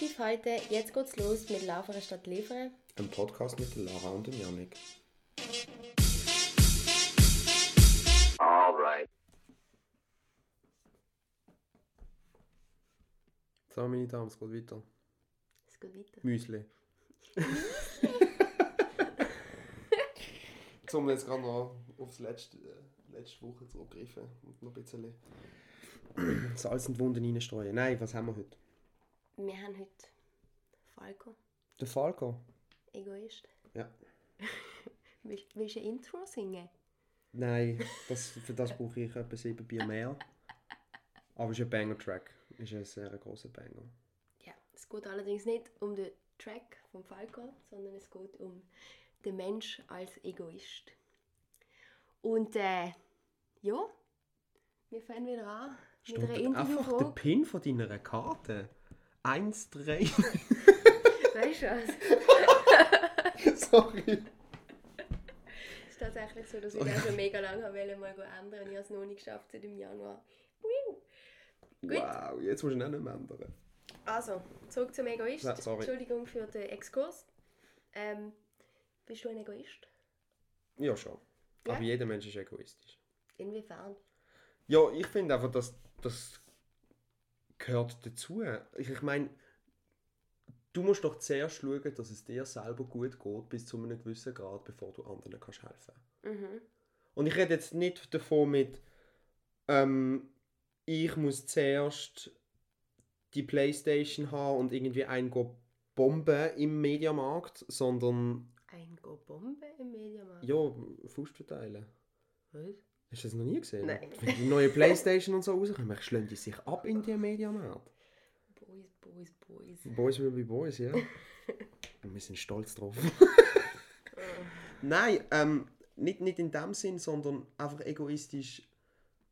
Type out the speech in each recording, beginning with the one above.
tief halten. Jetzt geht's los mit Laufere statt Liefern. Ein Podcast mit Lara und dem Janik. So, meine Damen, es geht weiter. Es geht weiter. Müsli. Jetzt haben wir jetzt gerade noch aufs letzte, äh, letzte Woche zurückgreifen und noch ein bisschen Salz in die Wunden reinstreuen. Nein, was haben wir heute? Wir haben heute Falco, Der Falco. Egoist. Ja. Willst, willst du ein Intro singen? Nein, das, für das brauche ich etwa sieben Bier mehr. Aber es ist ein Banger-Track. Es ist ein sehr grosser Banger. Ja, es geht allerdings nicht um den Track vom Falco, sondern es geht um den Mensch als Egoist. Und äh, ja, wir fangen wieder an mit Steht einfach der. Pin von deiner Karte. 1, 3. Weißt du was? Sorry. Es ist tatsächlich so, dass ich das schon mega lange wollte, mal ändern und ich habe es noch nicht geschafft seit dem Januar. Gut. Wow, jetzt musst du ihn auch nicht mehr ändern. Also, zurück zum Egoist. Ja, sorry. Entschuldigung für den Exkurs. Ähm, bist du ein Egoist? Ja, schon. Ja? Aber jeder Mensch ist egoistisch. Inwiefern? Ja, ich finde einfach, dass das gehört dazu. Ich, ich meine, du musst doch zuerst schauen, dass es dir selber gut geht, bis zu einem gewissen Grad, bevor du anderen kannst helfen Mhm. Und ich rede jetzt nicht davon mit, ähm, ich muss zuerst die Playstation haben und irgendwie einen go bomben im Mediamarkt, sondern Ein Go Bombe im Mediamarkt? ja, Faust verteilen. Was? Hast du das noch nie gesehen? Nein. Wenn die neue Playstation und so rauskommen, schlagen die sich ab in die Mediamarkt. Boys, Boys, Boys. Boys will be boys, ja. Wir sind stolz drauf. Nein, ähm, nicht, nicht in dem Sinn, sondern einfach egoistisch,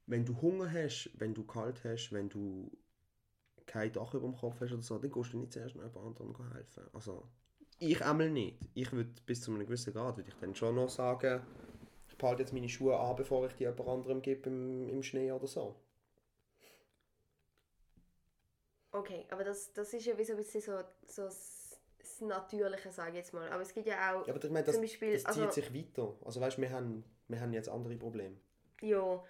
wenn du Hunger hast, wenn du kalt hast, wenn du kein Dach über dem Kopf hast oder so, dann gehst du nicht zuerst noch jemand anderem helfen. Also, ich einmal nicht. Ich würde bis zu einem gewissen Grad, würde ich dann schon noch sagen, behalte jetzt meine Schuhe an, bevor ich die jemand anderem gebe im, im Schnee oder so. Okay, aber das, das ist ja wie so ein bisschen so, so das, Natürliche, sage ich jetzt mal. Aber es gibt ja auch... Ja, aber ich meine, das, Zum Beispiel, das zieht also- sich weiter. Also weißt du, wir haben, wir haben jetzt andere Probleme. Ja,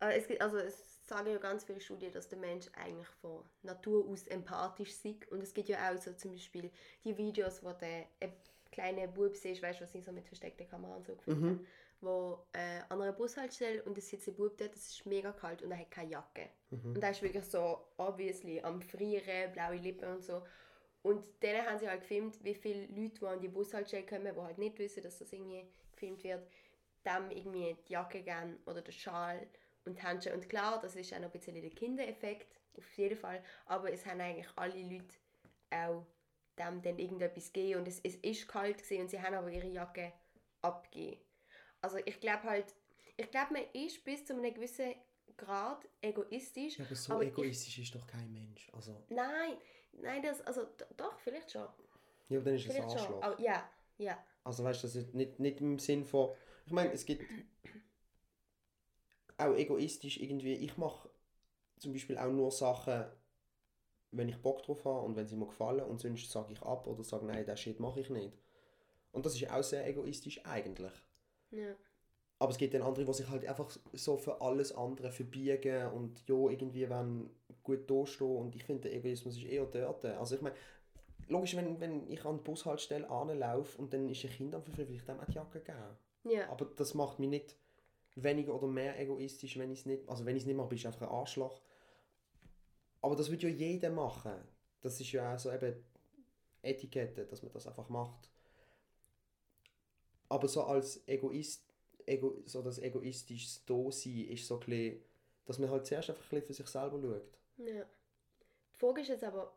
äh, es gibt, also es sagen ja ganz viele Studien, dass der Mensch eigentlich von Natur aus empathisch ist. Und es gibt ja auch so zum Beispiel die Videos, wo der ein kleiner Bub siehst, weißt du, was ich so mit versteckter Kamera und so gefilmt habe, wo äh, an einer Bushaltestelle und es sitzt ein Bub dort, es ist mega kalt und er hat keine Jacke. Und er ist wirklich so obviously am Frieren, blaue Lippen und so. Und dann haben sie halt gefilmt, wie viele Leute, die an die Bushaltestelle kommen, die halt nicht wissen, dass das irgendwie gefilmt wird, dem irgendwie die Jacke geben oder den Schal und die Handschuhe. Und klar, das ist auch noch ein bisschen der Kindereffekt, auf jeden Fall. Aber es haben eigentlich alle Leute auch dem dann irgendetwas gegeben. Und es, es ist kalt gewesen und sie haben aber ihre Jacke abgegeben. Also ich glaube halt, ich glaube, man ist bis zu einem gewissen Grad egoistisch. Ja, aber so aber ich- egoistisch ist doch kein Mensch. Also, Nein, nein, das, also doch, vielleicht schon. ja, dann ist es ein. Arschloch. Oh, ja, ja. Also weißt du, das ist nicht, nicht im Sinn von. Ich meine, es gibt auch egoistisch irgendwie. Ich mache zum Beispiel auch nur Sachen, wenn ich Bock drauf habe und wenn sie mir gefallen und sonst sage ich ab oder sage, nein, das Shit mache ich nicht. Und das ist auch sehr egoistisch eigentlich. Ja. Aber es gibt dann andere, die sich halt einfach so für alles andere verbiegen und ja, irgendwie wollen gut dastehen. Und ich finde, der Egoismus ist eher dort. Also ich meine, logisch, wenn, wenn ich an die Bushaltestelle anlaufe und dann ist ein Kind am will ich dem auch die Jacke geben. Ja, Aber das macht mich nicht weniger oder mehr egoistisch, wenn ich es nicht, also wenn ich es nicht mache, bin ich einfach ein Arschloch. Aber das würde ja jeder machen. Das ist ja auch so eben Etikette, dass man das einfach macht. Aber so als Egoist, Ego, so das egoistisches Dasein ist so ein bisschen, dass man halt zuerst einfach ein bisschen für sich selber schaut. ja. Die Frage ist jetzt aber,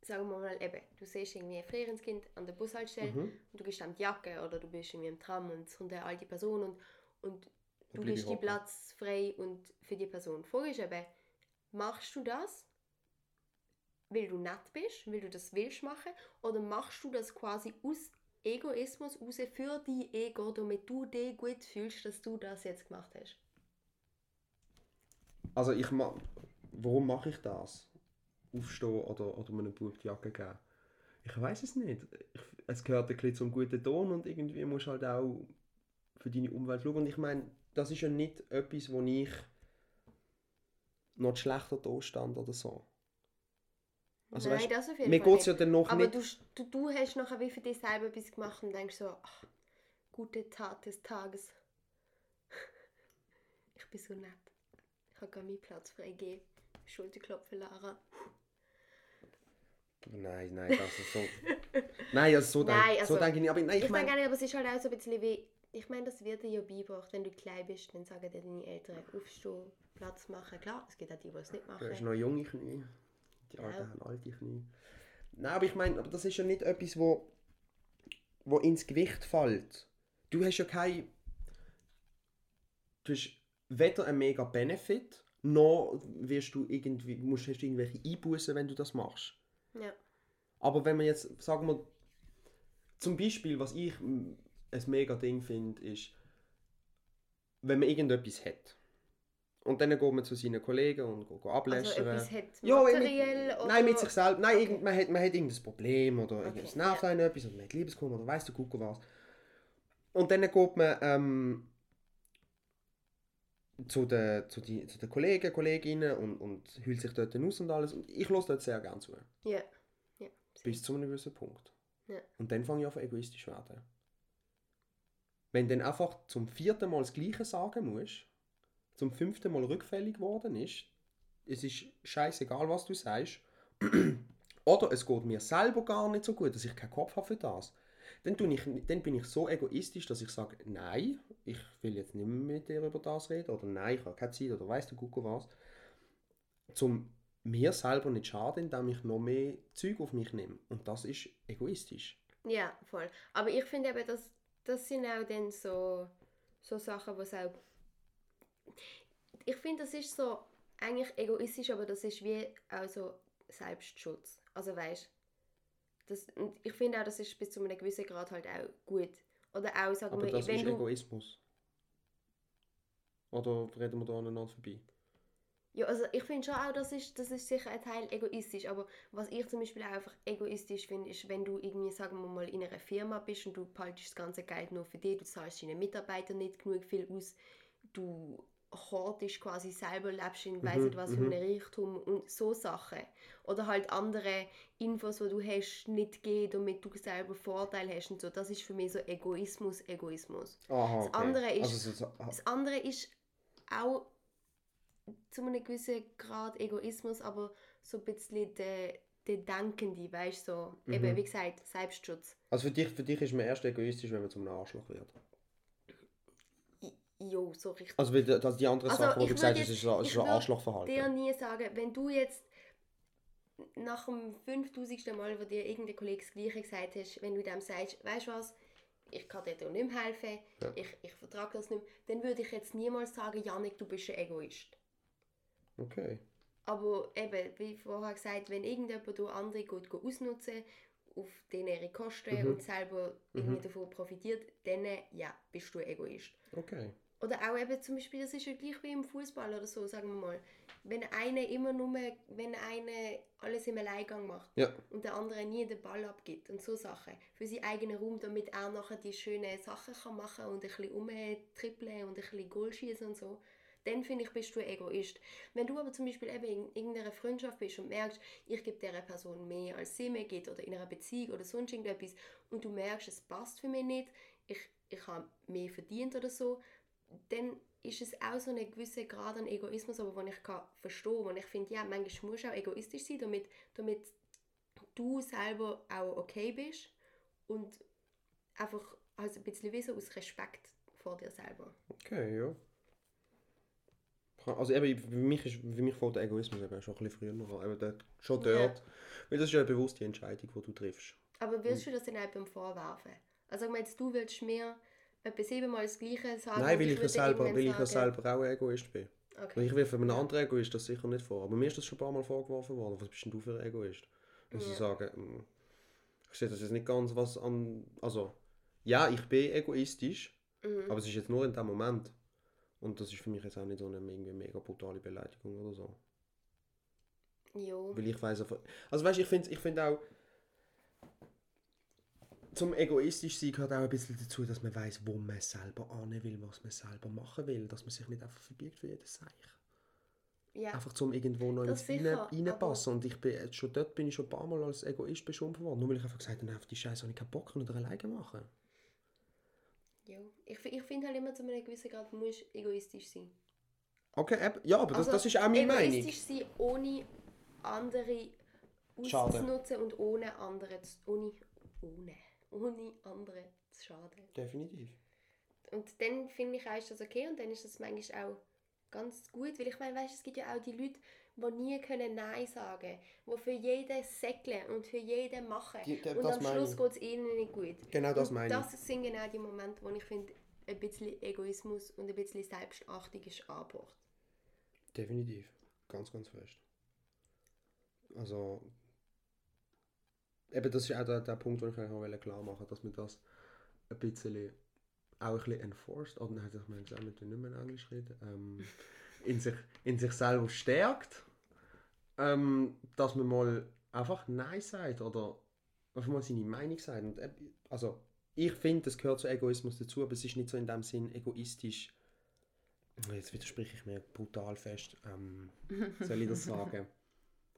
sagen wir mal eben, du siehst irgendwie ein frierendes Kind an der Bushaltestelle Mhm. und du gehst an die Jacke oder du bist irgendwie im Tram und es kommt eine alte Person und, und du gibst die hocken. Platz frei und für die Person. Die Frage ist eben, machst du das, weil du nett bist, weil du das willst machen oder machst du das quasi aus Egoismus raus für die Ego, damit du dich gut fühlst, dass du das jetzt gemacht hast? Also ich ma warum mache ich das? Aufstehen oder, oder meinem Bub die Jacke geben? Ich weiß es nicht. Ich, es gehört ein bisschen zum guten Ton und irgendwie musst du halt auch für deine Umwelt schauen. Und ich meine, das ist ja nicht etwas, wo ich noch schlechter da stand oder so. Also, Nein, weißt, das auf jeden mir Fall geht es ja dann noch Aber nicht... du, du, du hast nachher wie für dich selber etwas gemacht und denkst so, ach, gute Tat des Tages. Ich bin so nett. Ich habe gar meinen Platz freigegeben. Schulterklopfen, Lara. Nein, nein, das ist so... nein, also so, Nein, denk, also, so denke ich nicht. Aber nein, Ich, ich meine nicht, aber es ist halt auch so ein bisschen wie, ich meine, das wird dir ja beigebracht, wenn du klein bist, dann sagen dir deine Eltern, aufstehen, Platz machen. Klar, es gibt auch die, die es nicht Du hast machen. noch junge Knie. Die Alten haben alte Knie. Nein, aber ich meine, aber das ist ja nicht etwas, wo, wo ins Gewicht fällt. Du hast ja kein... Du hast weder einen mega Benefit, noch wirst du irgendwie, musst, hast du irgendwelche Einbußen, wenn du das machst. Ja. Aber wenn man jetzt, sagen wir, zum Beispiel, was ich ein mega Ding finde, ist, wenn man irgendetwas hat. Und dann geht man zu seinen Kollegen und geht, geht Also ablästern. etwas hat Ja, mit- materiell oder... Nein, mit sich selbst. Nein, Okay. irgend, man, hat, man hat irgendein Problem oder Okay, es nervt einen etwas oder man hat Liebeskummer oder weißt du, gucken was. Und dann geht man ähm, zu den, zu, die, zu den Kollegen, Kolleginnen und, und hüllt sich dort aus und alles. Und ich höre dort sehr gerne zu. Ja. ja. Bis zu einem gewissen Punkt. Ja. Und dann fange ich an, egoistisch zu werden. Wenn dann einfach zum vierten Mal das Gleiche sagen musst, zum fünften Mal rückfällig geworden ist, es ist scheißegal, was du sagst, oder es geht mir selber gar nicht so gut, dass ich keinen Kopf habe für das, dann, tue ich, dann bin ich so egoistisch, dass ich sage, nein, ich will jetzt nicht mehr mit dir über das reden, oder nein, ich habe keine Zeit, oder weißt du, guck was. Zum mir selber nicht schaden, indem ich noch mehr Zeug auf mich nehme. Und das ist egoistisch. Ja, voll. Aber ich finde eben, dass das sind auch dann so, so Sachen, was auch... Ich finde, das ist so eigentlich egoistisch, aber das ist wie auch so Selbstschutz. Also weißt das und ich finde auch, das ist bis zu einem gewissen Grad halt auch gut. Oder auch, sagen Aber wir, das wenn ist du... Egoismus. Oder reden wir da aneinander vorbei? Ja, also ich finde schon auch, das ist, das ist sicher ein Teil egoistisch, aber was ich zum Beispiel auch einfach egoistisch finde, ist, wenn du irgendwie, sagen wir mal, in einer Firma bist und du behaltest das ganze Geld nur für dich, du zahlst deinen Mitarbeitern nicht genug viel aus, du hortest quasi selber, lebst in weiss nicht was für mhm. einem Reichtum und so Sachen. Oder halt andere Infos, die du hast, nicht geben, damit du selber Vorteil hast und so. Das ist für mich so Egoismus, Egoismus. Aha, Das andere ist- Also, so, so, Das andere ist auch zu einem gewissen Grad Egoismus, aber so ein bisschen der, der Denkende, weißt du, so, Mhm. eben wie gesagt, Selbstschutz. also für dich, für dich ist man erst egoistisch, wenn man zum Arschloch wird. Jo, so richtig. Also weil das, die andere Also, Sache, die ich du gesagt hast, ist, so- ist ich ein Arschlochverhalten. dir nie sagen, wenn du jetzt nach dem 5000. Mal, wo dir irgendein Kollege das Gleiche gesagt hast, wenn du dem sagst, weißt du was, ich kann dir da nicht mehr helfen, Ja. ich, ich vertrage das nicht mehr, dann würde ich jetzt niemals sagen, Janik, du bist ein Egoist. Okay. Aber eben, wie vorher gesagt, wenn irgendjemand andere geht ausnutzen, auf denen ihre Kosten Mhm. und selber irgendwie davon profitiert, dann ja, bist du ein Egoist. Okay. Oder auch eben zum Beispiel, das ist ja gleich wie im Fußball oder so, sagen wir mal. Wenn einer immer nur, wenn einer alles im Alleingang macht Ja. und der andere nie den Ball abgibt und so Sachen für seinen eigenen Raum, damit er nachher die schönen Sachen kann machen und ein bisschen rumtrippeln und ein bisschen Goal schießen und so, dann finde ich, bist du ein Egoist. Wenn du aber zum Beispiel eben in irgendeiner Freundschaft bist und merkst, ich gebe dieser Person mehr, als sie mir gibt oder in einer Beziehung oder sonst irgendetwas und du merkst, es passt für mich nicht, ich, ich habe mehr verdient oder so, dann ist es auch so ein gewisser Grad an Egoismus, aber den ich kann verstehen kann. ich finde, ja, manchmal musst du auch egoistisch sein, damit, damit du selber auch okay bist und einfach also ein bisschen wie so aus Respekt vor dir selber. Okay, ja. Also eben, für mich, ist, für mich fällt der Egoismus eben schon ein bisschen früher noch an. Eben schon Ja. dort. Weil das ist ja eine bewusste Entscheidung, die du triffst. Aber willst du das dann auch beim Vorwerfen? Also jetzt, du willst mir etwa siebenmal das Gleiche sagen Nein, weil ich, ja würde selber, weil ich ja selber auch Egoist bin. Okay. Und ich will für einen anderen Egoist das sicher nicht vor. Aber mir ist das schon ein paar Mal vorgeworfen worden. Was bist denn du für ein Egoist? Und sie Ja. sagen, mm, ich sehe das jetzt nicht ganz was an... Also, ja, ich bin egoistisch, Mhm. aber es ist jetzt nur in dem Moment. Und das ist für mich jetzt auch nicht so eine irgendwie mega brutale Beleidigung oder so. Jo. Weil ich weiß. Also weißt du, ich finde ich find auch... zum egoistisch sein gehört auch ein bisschen dazu, dass man weiß, wo man selber an will, was man selber machen will, dass man sich nicht einfach verbiegt für jedes Seich. Ja. Einfach zum irgendwo noch ins reinpassen. Und ich bin jetzt schon dort bin ich schon ein paar Mal als Egoist beschimpft worden, nur weil ich einfach gesagt habe, auf die Scheiße habe ich keinen Bock oder alleine machen. ja. Ich, ich finde halt immer, zu einem gewissen Grad musst du egoistisch sein. Okay, ja, aber das, Also, das ist auch meine Meinung. Egoistisch sein, ohne andere auszunutzen und ohne andere zu, ohne, ohne, ohne andere zu schaden. Definitiv. Und dann finde ich auch, ist das okay und dann ist das manchmal auch ganz gut, weil ich meine, weißt, es gibt ja auch die Leute, die nie können Nein sagen die für jeden säckeln und für jeden machen. Die- die- und das am Schluss geht es ihnen nicht gut. Genau das und meine ich. das sind genau die Momente, wo ich finde, ein bisschen Egoismus und ein bisschen Selbstachtung ist angebracht. Definitiv. Ganz, ganz fest. Also, eben das ist auch der, der Punkt, den ich eigentlich auch klar machen dass man das ein bisschen auch ein bisschen enforced, oder nein, ich meine, gesagt, wir nicht mehr in Englisch reden, ähm, in, sich, in sich selber stärkt, ähm, dass man mal einfach Nein sagt oder einfach mal seine Meinung sagt. Und, eben, also, ich finde, das gehört zu Egoismus dazu, aber es ist nicht so in dem Sinn egoistisch, Jetzt widerspreche ich mir brutal fest. Ähm, soll ich das sagen?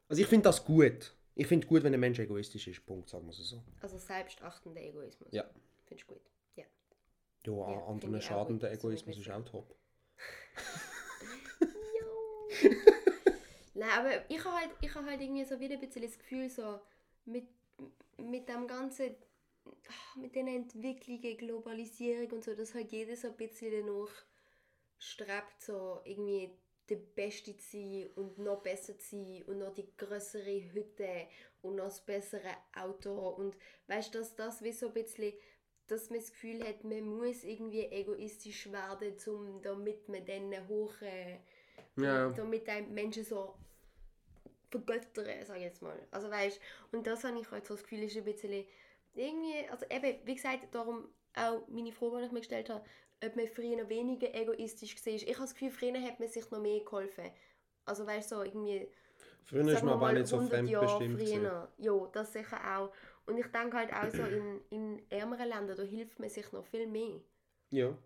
Also ich finde das gut. Ich finde gut, wenn ein Mensch egoistisch ist. Punkt, sagen wir es so. Also selbstachtender Egoismus. Ja. Findest du gut? Ja. Ja, Ja, an finde anderen ich schadender Egoismus ist auch top. Ja. Nein, aber ich habe halt, ich habe halt irgendwie so wieder ein bisschen das Gefühl, so mit, mit dem ganzen, ah, mit den Entwicklungen, Globalisierung und so, dass halt jeder so ein bisschen danach strebt, so irgendwie der Beste zu sein und noch besser zu sein und noch die größere Hütte und noch das bessere Auto und weißt du, dass das wie so ein bisschen dass man das Gefühl hat, man muss irgendwie egoistisch werden, um, damit man dann hoch, äh, Ja. damit einem Menschen so vergöttern, sage ich jetzt mal. Also weißt, und das habe ich halt so das Gefühl, ist ein bisschen irgendwie, also eben, wie gesagt, darum auch meine Frage, die ich mir gestellt habe, ob man früher noch weniger egoistisch war. Ich habe das Gefühl, früher hat man sich noch mehr geholfen. Also weißt so irgendwie, Früher ist man aber nicht so 100 Jahre fremdbestimmt. früher. Ja, das sicher auch. Und ich denke halt auch so, in, in ärmeren Ländern, da hilft man sich noch viel mehr. Ja,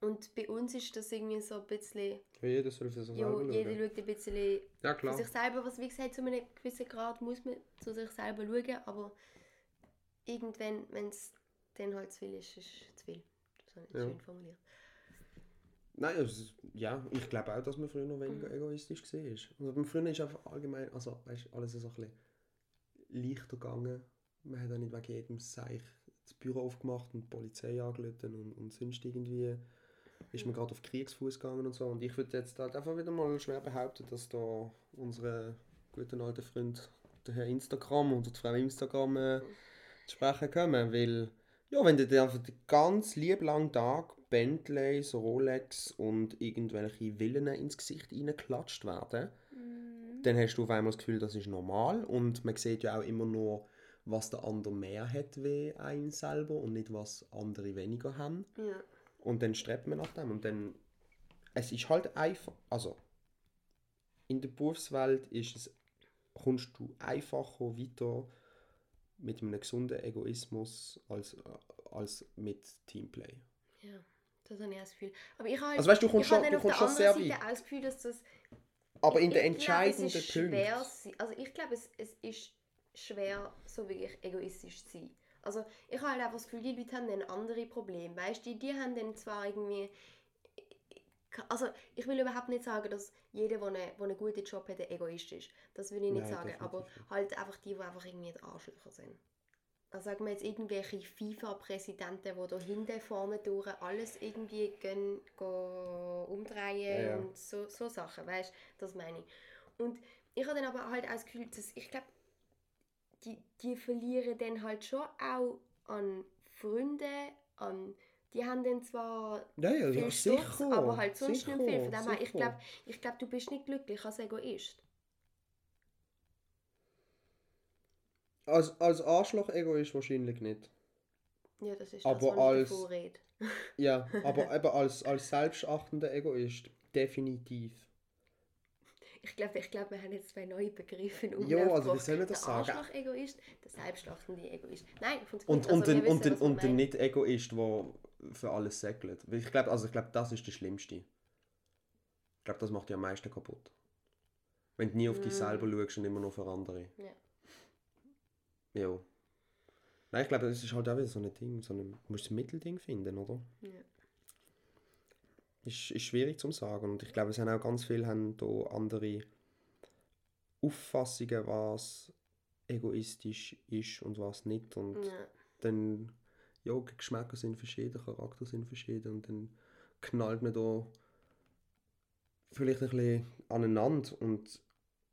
Und bei uns ist das irgendwie so ein bisschen, für jeden soll für sich ja, selber jeder schaut ein bisschen Ja, für klar. sich selber, was wie gesagt, zu einem gewissen Grad muss man zu sich selber schauen, aber irgendwann, wenn es dann halt zu viel ist, ist es zu viel. Das Ja. schön formuliert. Nein, ist, ja, ich glaube auch, dass man früher noch weniger Mhm. egoistisch war. Also beim Früher ist einfach allgemein, also weißt, alles so ein bisschen leichter gegangen. Man hat auch nicht wegen jedem Seich das Büro aufgemacht und die Polizei angerufen und, und sonst irgendwie ist man gerade auf Kriegsfuß gegangen und so. Und ich würde jetzt halt einfach wieder mal schwer behaupten, dass da unsere guten alten Freund, der Herr Instagram und die Frau Instagram äh, zu sprechen kommen, weil ja, wenn dir einfach den ganz lieb langen Tag Bentleys, Rolex und irgendwelche Villen ins Gesicht reingeklatscht werden, dann hast du auf einmal das Gefühl, das ist normal und man sieht ja auch immer nur, was der andere mehr hat wie ein selber und nicht, was andere weniger haben. Ja. Und dann strebt man nach dem und dann, es ist halt einfach, also in der Berufswelt ist es, kommst du einfacher weiter mit einem gesunden Egoismus als, als mit Teamplay. ja, das habe ich auch das Gefühl. Aber ich habe, Also weißt du, kommst schon- du kommst der schon sehr weit. auch das Gefühl, dass das Aber in es entscheidenden Punkten. Also ich glaube, es, es ist schwer, so wirklich egoistisch zu sein. Also ich habe halt einfach das Gefühl, die Leute haben dann andere Probleme. Weißt du, die, die haben dann zwar irgendwie... Also ich will überhaupt nicht sagen, dass jeder, der einen, der einen guten Job hat, ein Egoist ist. Das will ich nicht Nein, sagen. Aber nicht. halt einfach die, die einfach irgendwie die Arschlöcher sind. Also sagen wir jetzt irgendwelche FIFA-Präsidenten, die da hinten vorne durch alles irgendwie gehen, gehen umdrehen Ja, ja. und so, so Sachen, weißt du, das meine ich. Und ich habe dann aber halt auch das Gefühl, dass ich glaube, die, die verlieren dann halt schon auch an Freunde, an die haben dann zwar Ja, ja, viel ja sicher. aber halt sonst sicher, nicht viel. Von dem her, ich glaube, ich glaub, du bist nicht glücklich als Egoist. Als, als Arschloch-Egoist wahrscheinlich nicht. Ja, das ist Aber das, als- ich davor rede. Ja, aber eben als, als selbstachtender Egoist definitiv. Ich glaube, ich glaub, wir haben jetzt zwei neue Begriffe in Ja, also wie gebracht. soll man das der sagen? Arschloch-Egoist, der selbstlachtende Egoist. Nein, ich finde es Und, gut. und, Also, den, wir und, wissen, den, wir und den. Nicht-Egoist, der für alles segelt. Ich glaube, also ich das ist das Schlimmste. Ich glaube, das macht dich am meisten kaputt. Wenn du nie auf dich selber schaust und immer nur für andere. Mm. Ja. Ja. Nein, ich glaube, das ist halt auch wieder so ein Ding. So ein, du musst ein Mittelding finden, oder? Ja. Ist, ist schwierig zu sagen. Und ich glaube, es haben auch ganz viele haben da andere Auffassungen, was egoistisch ist und was nicht. Und Ja. dann, ja, Geschmäcker sind verschieden, Charakter sind verschieden und dann knallt man da vielleicht ein bisschen aneinander. Und,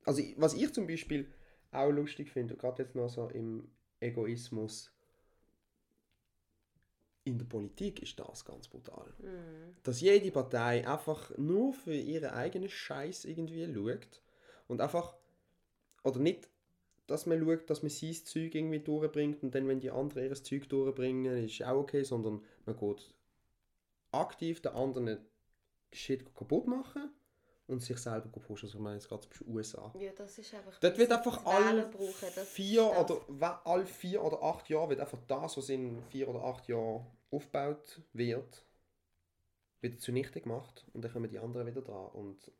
also was ich zum Beispiel auch lustig finde, gerade jetzt noch so im Egoismus in der Politik ist das ganz brutal. Mhm. Dass jede Partei einfach nur für ihren eigenen Scheiß irgendwie schaut und einfach, oder nicht, dass man schaut, dass man sein Zeug irgendwie durchbringt und dann, wenn die anderen ihr Zeug durchbringen, ist auch okay, sondern man geht aktiv den anderen Shit kaputt machen und sich selber pushen. Also ich meine jetzt gerade zum Beispiel USA. ja, das ist einfach... Dort wird einfach alle vier, oder, alle vier oder acht Jahre wird einfach das, was in vier oder acht Jahren aufgebaut wird, wieder zunichte gemacht und dann kommen die anderen wieder dran. Und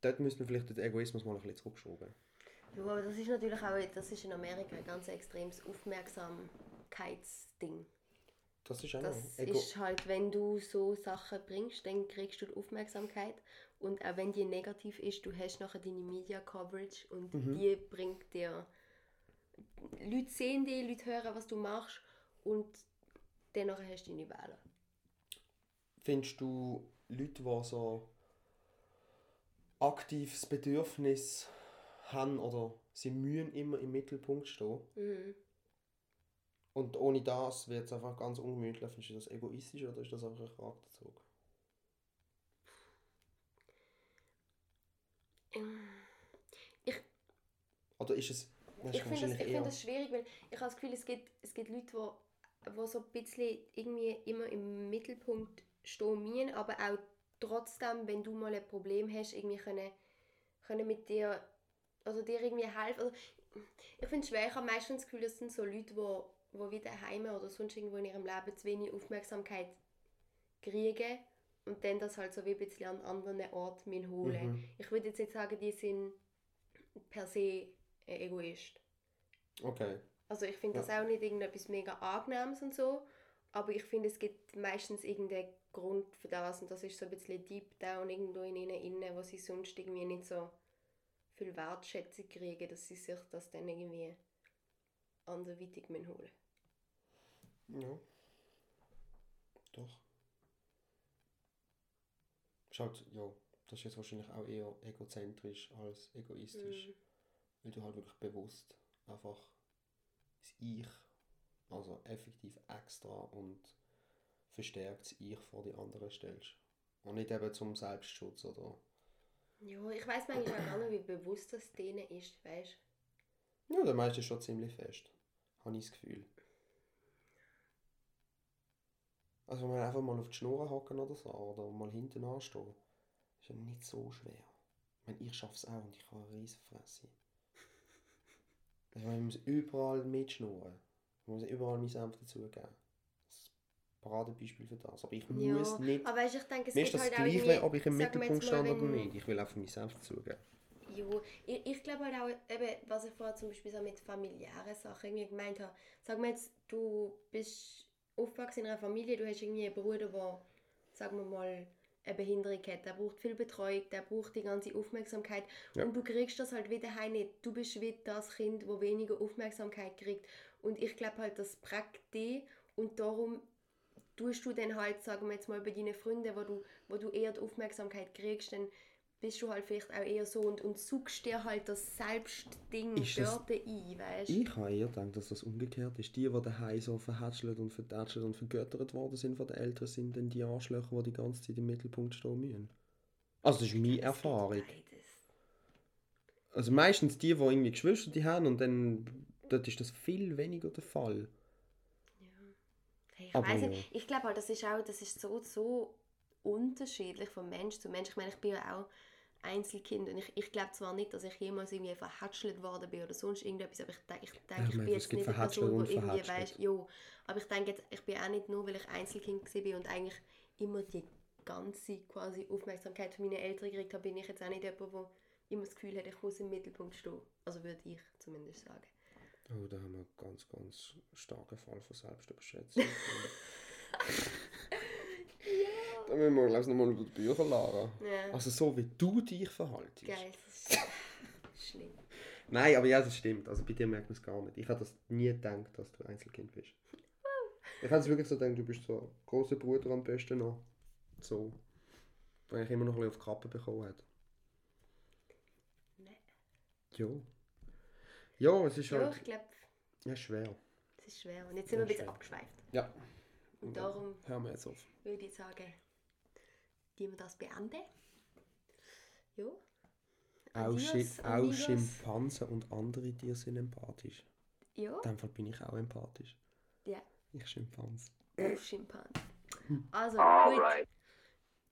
dort müssen wir vielleicht den Egoismus mal ein bisschen zurückschrauben. Ja, aber das ist natürlich auch, das ist in Amerika ein ganz extremes Aufmerksamkeitsding. Das ist auch Das Ego ist halt, wenn du so Sachen bringst, dann kriegst du die Aufmerksamkeit. Und auch wenn die negativ ist, du hast nachher deine Media Coverage und Mhm. die bringt dir. Leute sehen dich, Leute hören, was du machst und danach hast du deine Wähler. Findest du Leute, die so aktives Bedürfnis haben oder sie mühen immer im Mittelpunkt stehen Mhm. und ohne das wird es einfach ganz ungemütlich. Findest du das egoistisch oder ist das einfach ein Charakterzug? Ich, Oder ist es... ist ich finde das, ich find das schwierig, weil ich habe das Gefühl, es gibt, es gibt Leute, die, die so ein bisschen irgendwie immer im Mittelpunkt stehen müssen, aber auch trotzdem, wenn du mal ein Problem hast, irgendwie können, können mit dir oder dir irgendwie helfen. Also, ich finde es schwer, ich habe meistens das Gefühl, das sind so Leute, die, die wieder heim oder sonst irgendwo in ihrem Leben zu wenig Aufmerksamkeit kriegen und dann das halt so wie ein bisschen an anderen Ort müssen holen. Mhm. Ich würde jetzt nicht sagen, die sind per se ein Egoist. Okay. Also ich finde das auch nicht irgendetwas mega angenehmes und so, aber ich finde, es gibt meistens irgendeinen Grund für das und das ist so ein bisschen deep down irgendwo in ihnen innen, wo sie sonst irgendwie nicht so viel Wertschätzung kriegen, dass sie sich das dann irgendwie anderweitig holen Ja. Doch. Ist halt, ja, das ist jetzt wahrscheinlich auch eher egozentrisch als egoistisch. Mhm. Weil du halt wirklich bewusst einfach das Ich, also effektiv extra und verstärktes Ich vor die anderen stellst. Und nicht eben zum Selbstschutz oder... Ja, ich weiß manchmal gar nicht, wie bewusst das denen ist, weißt Ja, der meiste ist schon ziemlich fest. Habe ich das Gefühl. Also wenn wir einfach mal auf die Schnur hocken oder so, oder mal hinten anstehen, ist ja nicht so schwer. Ich meine, ich schaffe es auch und ich habe eine riesen Fresse. Also ich muss überall mitschnurren. Ich muss überall mein Senf dazugeben. Paradebeispiel für das. Aber ich Ja, muss nicht... Aber weißt, ich denke, es Mir ist das halt auch gleich, irgendwie, ob ich im Mittelpunkt stehe oder nicht. Ich will einfach mein Senf dazugeben. Ja, ich, ich glaube halt auch, eben, was ich vorher zum Beispiel so mit familiären Sachen irgendwie gemeint habe. Sag mal jetzt, du bist aufgewachsen in einer Familie, du hast irgendwie einen Bruder, der, sagen wir mal, eine Behinderung hat. Der braucht viel Betreuung, der braucht die ganze Aufmerksamkeit. Ja. Und du kriegst das halt wieder heim nicht. Du bist wie das Kind, das weniger Aufmerksamkeit kriegt. Und ich glaube halt, das prägt dich und darum tust du dann halt, sagen wir jetzt mal, bei deinen Freunden, wo du, wo du eher die Aufmerksamkeit kriegst, dann bist du halt vielleicht auch eher so und, und suchst dir halt das Selbstding Ist das- dort ein, weißt Ich habe eher gedacht, dass das umgekehrt ist. Die, die daheim so verhätschelt und vertätschelt und vergöttert worden sind von den Eltern, sind dann die Arschlöcher, die die ganze Zeit im Mittelpunkt stehen müssen. Also das ist meine Erfahrung. Beides. Also meistens die, die irgendwie Geschwister die haben und dann dort ist das viel weniger der Fall. Ich weiß ja. nicht, ich glaube halt, das ist auch, das ist so, so unterschiedlich von Mensch zu Mensch. Ich meine, ich bin ja auch Einzelkind und ich, ich glaube zwar nicht, dass ich jemals irgendwie verhätschelt worden bin oder sonst irgendetwas, aber ich denke, ich, denk, Ja, ich bin jetzt nicht eine Person, die irgendwie weiss, jo, aber ich denke jetzt, ich bin auch nicht nur, weil ich Einzelkind bin und eigentlich immer die ganze quasi Aufmerksamkeit von meinen Eltern gekriegt habe, bin ich jetzt auch nicht jemand, der immer das Gefühl hat, ich muss im Mittelpunkt stehen. Also würde ich zumindest sagen. Oh, da haben wir einen ganz, ganz starken Fall von Selbstüberschätzung. Da müssen wir, glaube ich, nochmal über die Bücher lernen. Ja. Also so, wie du dich verhaltest. Geil, das ist schlimm. Nein, aber ja, das stimmt. Also bei dir merkt man es gar nicht. Ich hätte das nie gedacht, dass du Einzelkind bist. Ich hätte es wirklich so gedacht, du bist so ein großer Bruder am besten noch. So. Weil ich immer noch ein bisschen auf die Kappe bekommen hat. Nein. Ja. Ja, es ist Ja, halt ich glaube, ja, schwer. es ist schwer. Und jetzt sind wir ein bisschen schwer. abgeschweift. Ja. Und darum Hören wir jetzt auf. würde ich sagen, die wir das beenden. Ja. Auch, Adios, auch. Schimpansen und andere Tiere sind empathisch. Ja. In dem Fall bin ich auch empathisch. Ja. Ich Schimpans. Du Schimpan. Also, Alright.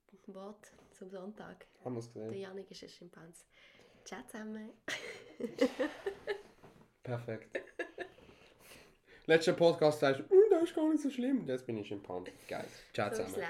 gut. Wort zum Sonntag. Haben wir es Der gesehen? Janik ist ein Schimpans. Ciao zusammen. Perfekt. Letzter Podcast sagst du, "Mm, das ist gar nicht so schlimm. Jetzt bin ich Schimpanse. Geil. Ciao So zusammen.